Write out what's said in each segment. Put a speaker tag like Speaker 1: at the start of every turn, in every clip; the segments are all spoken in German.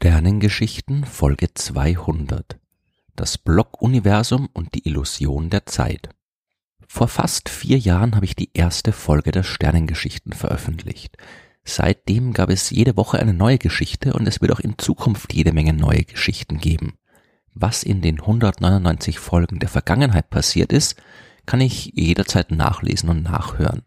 Speaker 1: Sternengeschichten Folge 200 Das Blockuniversum und die Illusion der Zeit Vor fast vier Jahren habe ich die erste Folge der Sternengeschichten veröffentlicht. Seitdem gab es jede Woche eine neue Geschichte und es wird auch in Zukunft jede Menge neue Geschichten geben. Was in den 199 Folgen der Vergangenheit passiert ist, kann ich jederzeit nachlesen und nachhören.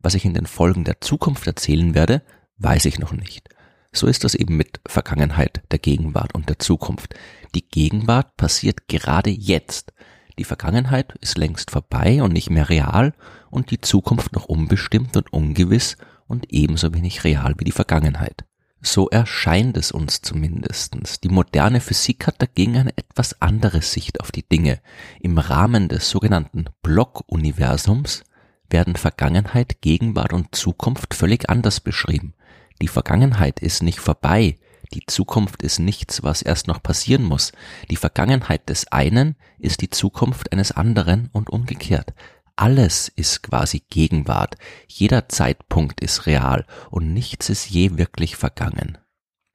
Speaker 1: Was ich in den Folgen der Zukunft erzählen werde, weiß ich noch nicht. So ist das eben mit Vergangenheit, der Gegenwart und der Zukunft. Die Gegenwart passiert gerade jetzt. Die Vergangenheit ist längst vorbei und nicht mehr real und die Zukunft noch unbestimmt und ungewiss und ebenso wenig real wie die Vergangenheit. So erscheint es uns zumindestens. Die moderne Physik hat dagegen eine etwas andere Sicht auf die Dinge. Im Rahmen des sogenannten Blockuniversums werden Vergangenheit, Gegenwart und Zukunft völlig anders beschrieben. Die Vergangenheit ist nicht vorbei, die Zukunft ist nichts, was erst noch passieren muss. Die Vergangenheit des einen ist die Zukunft eines anderen und umgekehrt. Alles ist quasi Gegenwart, jeder Zeitpunkt ist real und nichts ist je wirklich vergangen.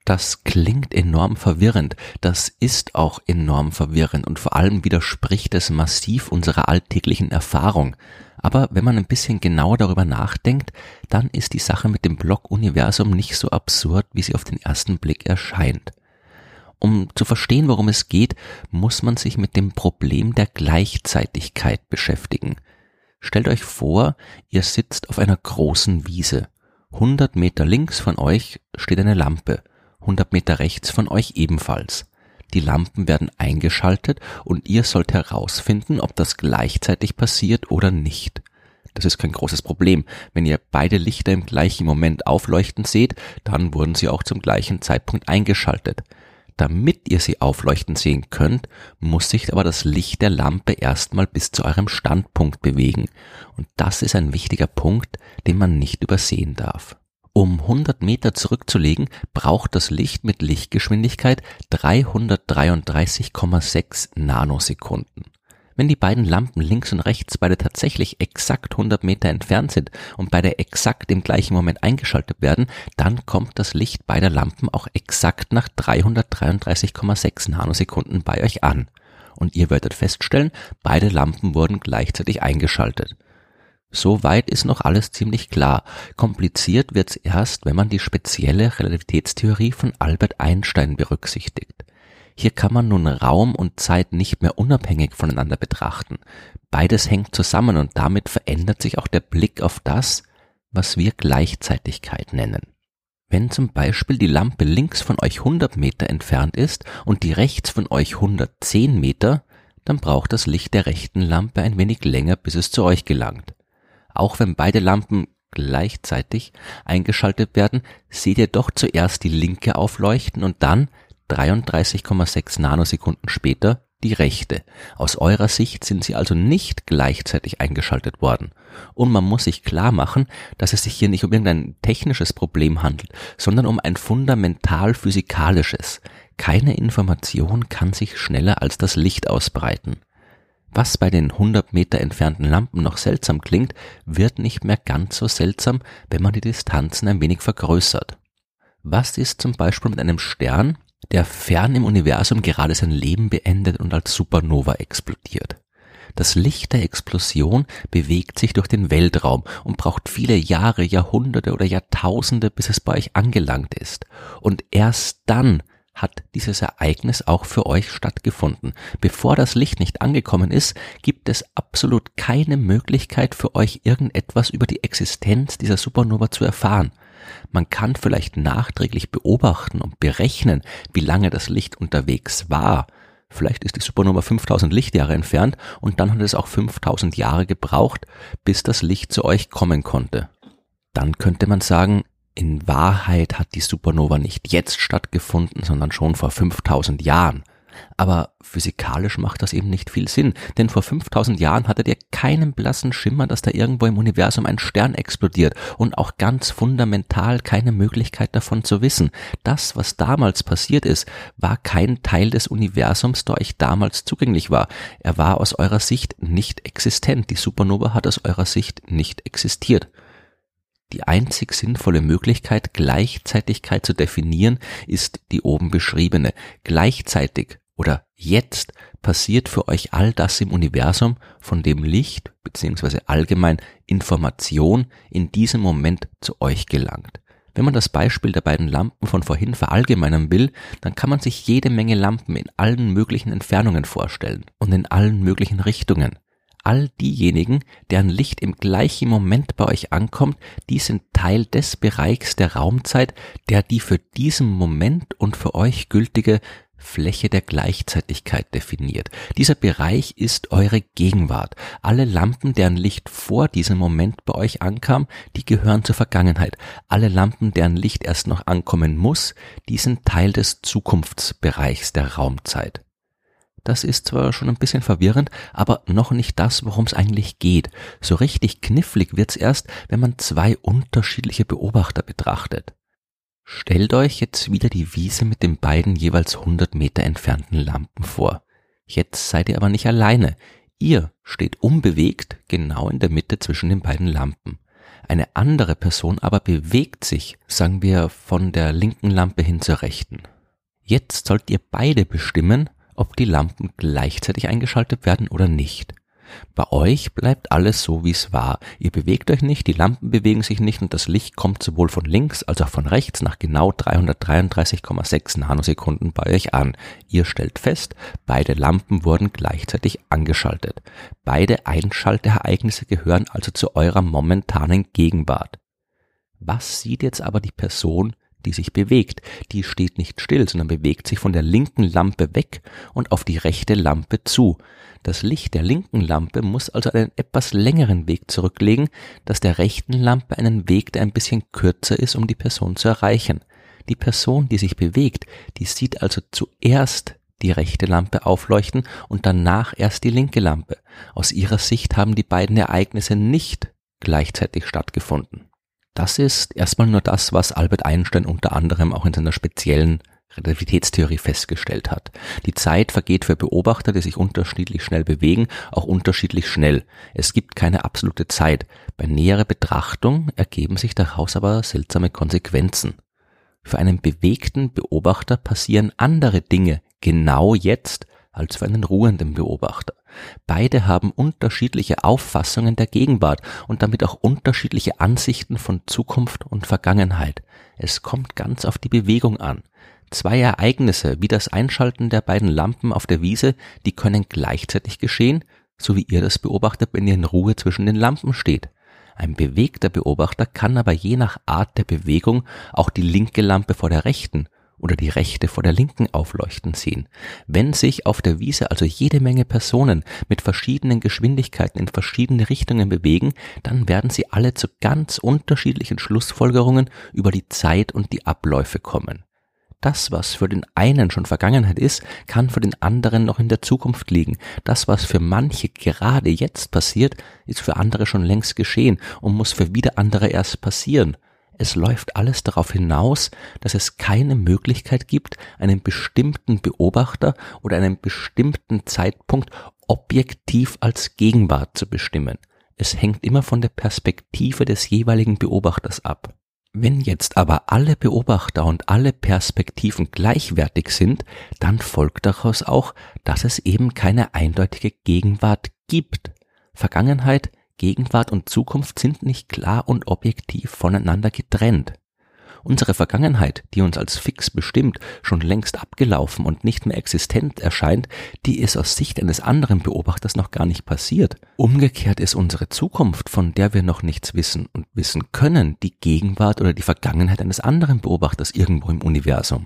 Speaker 1: Das klingt enorm verwirrend, das ist auch enorm verwirrend und vor allem widerspricht es massiv unserer alltäglichen Erfahrung. Aber wenn man ein bisschen genauer darüber nachdenkt, dann ist die Sache mit dem Block-Universum nicht so absurd, wie sie auf den ersten Blick erscheint. Um zu verstehen, worum es geht, muss man sich mit dem Problem der Gleichzeitigkeit beschäftigen. Stellt euch vor, ihr sitzt auf einer großen Wiese. 100 Meter links von euch steht eine Lampe, 100 Meter rechts von euch ebenfalls. Die Lampen werden eingeschaltet und ihr sollt herausfinden, ob das gleichzeitig passiert oder nicht. Das ist kein großes Problem. Wenn ihr beide Lichter im gleichen Moment aufleuchten seht, dann wurden sie auch zum gleichen Zeitpunkt eingeschaltet. Damit ihr sie aufleuchten sehen könnt, muss sich aber das Licht der Lampe erstmal bis zu eurem Standpunkt bewegen. Und das ist ein wichtiger Punkt, den man nicht übersehen darf. Um 100 Meter zurückzulegen, braucht das Licht mit Lichtgeschwindigkeit 333,6 Nanosekunden. Wenn die beiden Lampen links und rechts beide tatsächlich exakt 100 Meter entfernt sind und beide exakt im gleichen Moment eingeschaltet werden, dann kommt das Licht beider Lampen auch exakt nach 333,6 Nanosekunden bei euch an. Und ihr werdet feststellen, beide Lampen wurden gleichzeitig eingeschaltet. Soweit ist noch alles ziemlich klar. Kompliziert wird's erst, wenn man die spezielle Relativitätstheorie von Albert Einstein berücksichtigt. Hier kann man nun Raum und Zeit nicht mehr unabhängig voneinander betrachten. Beides hängt zusammen und damit verändert sich auch der Blick auf das, was wir Gleichzeitigkeit nennen. Wenn zum Beispiel die Lampe links von euch 100 Meter entfernt ist und die rechts von euch 110 Meter, dann braucht das Licht der rechten Lampe ein wenig länger, bis es zu euch gelangt. Auch wenn beide Lampen gleichzeitig eingeschaltet werden, seht ihr doch zuerst die linke aufleuchten und dann 33,6 Nanosekunden später die rechte. Aus eurer Sicht sind sie also nicht gleichzeitig eingeschaltet worden. Und man muss sich klar machen, dass es sich hier nicht um irgendein technisches Problem handelt, sondern um ein fundamental physikalisches. Keine Information kann sich schneller als das Licht ausbreiten. Was bei den 100 Meter entfernten Lampen noch seltsam klingt, wird nicht mehr ganz so seltsam, wenn man die Distanzen ein wenig vergrößert. Was ist zum Beispiel mit einem Stern, der fern im Universum gerade sein Leben beendet und als Supernova explodiert? Das Licht der Explosion bewegt sich durch den Weltraum und braucht viele Jahre, Jahrhunderte oder Jahrtausende, bis es bei euch angelangt ist. Und erst dann hat dieses Ereignis auch für euch stattgefunden. Bevor das Licht nicht angekommen ist, gibt es absolut keine Möglichkeit für euch irgendetwas über die Existenz dieser Supernova zu erfahren. Man kann vielleicht nachträglich beobachten und berechnen, wie lange das Licht unterwegs war. Vielleicht ist die Supernova 5000 Lichtjahre entfernt und dann hat es auch 5000 Jahre gebraucht, bis das Licht zu euch kommen konnte. Dann könnte man sagen, in Wahrheit hat die Supernova nicht jetzt stattgefunden, sondern schon vor 5000 Jahren. Aber physikalisch macht das eben nicht viel Sinn, denn vor 5000 Jahren hattet ihr keinen blassen Schimmer, dass da irgendwo im Universum ein Stern explodiert und auch ganz fundamental keine Möglichkeit davon zu wissen. Das, was damals passiert ist, war kein Teil des Universums, der euch damals zugänglich war. Er war aus eurer Sicht nicht existent. Die Supernova hat aus eurer Sicht nicht existiert. Die einzig sinnvolle Möglichkeit, Gleichzeitigkeit zu definieren, ist die oben beschriebene. Gleichzeitig oder jetzt passiert für euch all das im Universum, von dem Licht bzw. allgemein Information in diesem Moment zu euch gelangt. Wenn man das Beispiel der beiden Lampen von vorhin verallgemeinern will, dann kann man sich jede Menge Lampen in allen möglichen Entfernungen vorstellen und in allen möglichen Richtungen all diejenigen, deren Licht im gleichen Moment bei euch ankommt, die sind Teil des Bereichs der Raumzeit, der die für diesen Moment und für euch gültige Fläche der Gleichzeitigkeit definiert. Dieser Bereich ist eure Gegenwart. Alle Lampen, deren Licht vor diesem Moment bei euch ankam, die gehören zur Vergangenheit. Alle Lampen, deren Licht erst noch ankommen muss, die sind Teil des Zukunftsbereichs der Raumzeit. Das ist zwar schon ein bisschen verwirrend, aber noch nicht das, worum es eigentlich geht. So richtig knifflig wird's erst, wenn man zwei unterschiedliche Beobachter betrachtet. Stellt euch jetzt wieder die Wiese mit den beiden jeweils 100 Meter entfernten Lampen vor. Jetzt seid ihr aber nicht alleine. Ihr steht unbewegt genau in der Mitte zwischen den beiden Lampen. Eine andere Person aber bewegt sich, sagen wir, von der linken Lampe hin zur rechten. Jetzt sollt ihr beide bestimmen, ob die Lampen gleichzeitig eingeschaltet werden oder nicht. Bei euch bleibt alles so, wie es war. Ihr bewegt euch nicht, die Lampen bewegen sich nicht und das Licht kommt sowohl von links als auch von rechts nach genau 333,6 Nanosekunden bei euch an. Ihr stellt fest, beide Lampen wurden gleichzeitig angeschaltet. Beide Einschaltereignisse gehören also zu eurer momentanen Gegenwart. Was sieht jetzt aber die Person, die sich bewegt. Die steht nicht still, sondern bewegt sich von der linken Lampe weg und auf die rechte Lampe zu. Das Licht der linken Lampe muss also einen etwas längeren Weg zurücklegen, das der rechten Lampe einen Weg, der ein bisschen kürzer ist, um die Person zu erreichen. Die Person, die sich bewegt, die sieht also zuerst die rechte Lampe aufleuchten und danach erst die linke Lampe. Aus ihrer Sicht haben die beiden Ereignisse nicht gleichzeitig stattgefunden. Das ist erstmal nur das, was Albert Einstein unter anderem auch in seiner speziellen Relativitätstheorie festgestellt hat. Die Zeit vergeht für Beobachter, die sich unterschiedlich schnell bewegen, auch unterschiedlich schnell. Es gibt keine absolute Zeit. Bei näherer Betrachtung ergeben sich daraus aber seltsame Konsequenzen. Für einen bewegten Beobachter passieren andere Dinge genau jetzt als für einen ruhenden Beobachter. Beide haben unterschiedliche Auffassungen der Gegenwart und damit auch unterschiedliche Ansichten von Zukunft und Vergangenheit. Es kommt ganz auf die Bewegung an. Zwei Ereignisse wie das Einschalten der beiden Lampen auf der Wiese, die können gleichzeitig geschehen, so wie ihr das beobachtet, wenn ihr in Ruhe zwischen den Lampen steht. Ein bewegter Beobachter kann aber je nach Art der Bewegung auch die linke Lampe vor der rechten oder die rechte vor der linken aufleuchten sehen. Wenn sich auf der Wiese also jede Menge Personen mit verschiedenen Geschwindigkeiten in verschiedene Richtungen bewegen, dann werden sie alle zu ganz unterschiedlichen Schlussfolgerungen über die Zeit und die Abläufe kommen. Das, was für den einen schon Vergangenheit ist, kann für den anderen noch in der Zukunft liegen. Das, was für manche gerade jetzt passiert, ist für andere schon längst geschehen und muss für wieder andere erst passieren. Es läuft alles darauf hinaus, dass es keine Möglichkeit gibt, einen bestimmten Beobachter oder einen bestimmten Zeitpunkt objektiv als Gegenwart zu bestimmen. Es hängt immer von der Perspektive des jeweiligen Beobachters ab. Wenn jetzt aber alle Beobachter und alle Perspektiven gleichwertig sind, dann folgt daraus auch, dass es eben keine eindeutige Gegenwart gibt. Vergangenheit, Gegenwart und Zukunft sind nicht klar und objektiv voneinander getrennt. Unsere Vergangenheit, die uns als fix bestimmt, schon längst abgelaufen und nicht mehr existent erscheint, die ist aus Sicht eines anderen Beobachters noch gar nicht passiert. Umgekehrt ist unsere Zukunft, von der wir noch nichts wissen und wissen können, die Gegenwart oder die Vergangenheit eines anderen Beobachters irgendwo im Universum.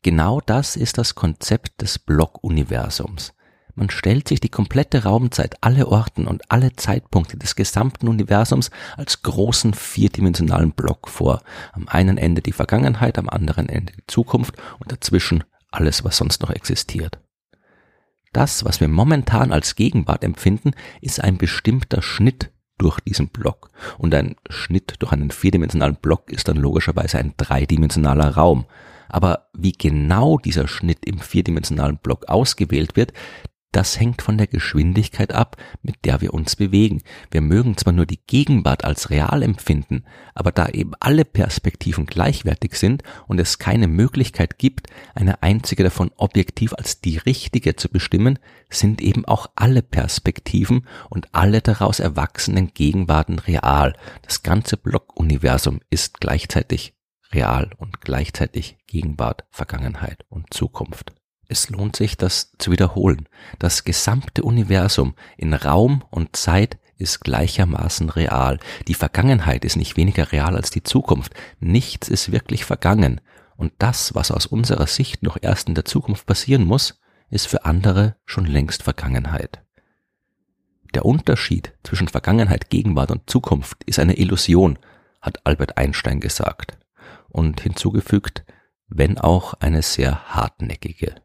Speaker 1: Genau das ist das Konzept des Block-Universums. Man stellt sich die komplette Raumzeit, alle Orten und alle Zeitpunkte des gesamten Universums als großen vierdimensionalen Block vor. Am einen Ende die Vergangenheit, am anderen Ende die Zukunft und dazwischen alles, was sonst noch existiert. Das, was wir momentan als Gegenwart empfinden, ist ein bestimmter Schnitt durch diesen Block. Und ein Schnitt durch einen vierdimensionalen Block ist dann logischerweise ein dreidimensionaler Raum. Aber wie genau dieser Schnitt im vierdimensionalen Block ausgewählt wird, Das hängt von der Geschwindigkeit ab, mit der wir uns bewegen. Wir mögen zwar nur die Gegenwart als real empfinden, aber da eben alle Perspektiven gleichwertig sind und es keine Möglichkeit gibt, eine einzige davon objektiv als die richtige zu bestimmen, sind eben auch alle Perspektiven und alle daraus erwachsenen Gegenwarten real. Das ganze Blockuniversum ist gleichzeitig real und gleichzeitig Gegenwart, Vergangenheit und Zukunft. Es lohnt sich, das zu wiederholen. Das gesamte Universum in Raum und Zeit ist gleichermaßen real. Die Vergangenheit ist nicht weniger real als die Zukunft. Nichts ist wirklich vergangen. Und das, was aus unserer Sicht noch erst in der Zukunft passieren muss, ist für andere schon längst Vergangenheit. Der Unterschied zwischen Vergangenheit, Gegenwart und Zukunft ist eine Illusion, hat Albert Einstein gesagt. Und hinzugefügt, wenn auch eine sehr hartnäckige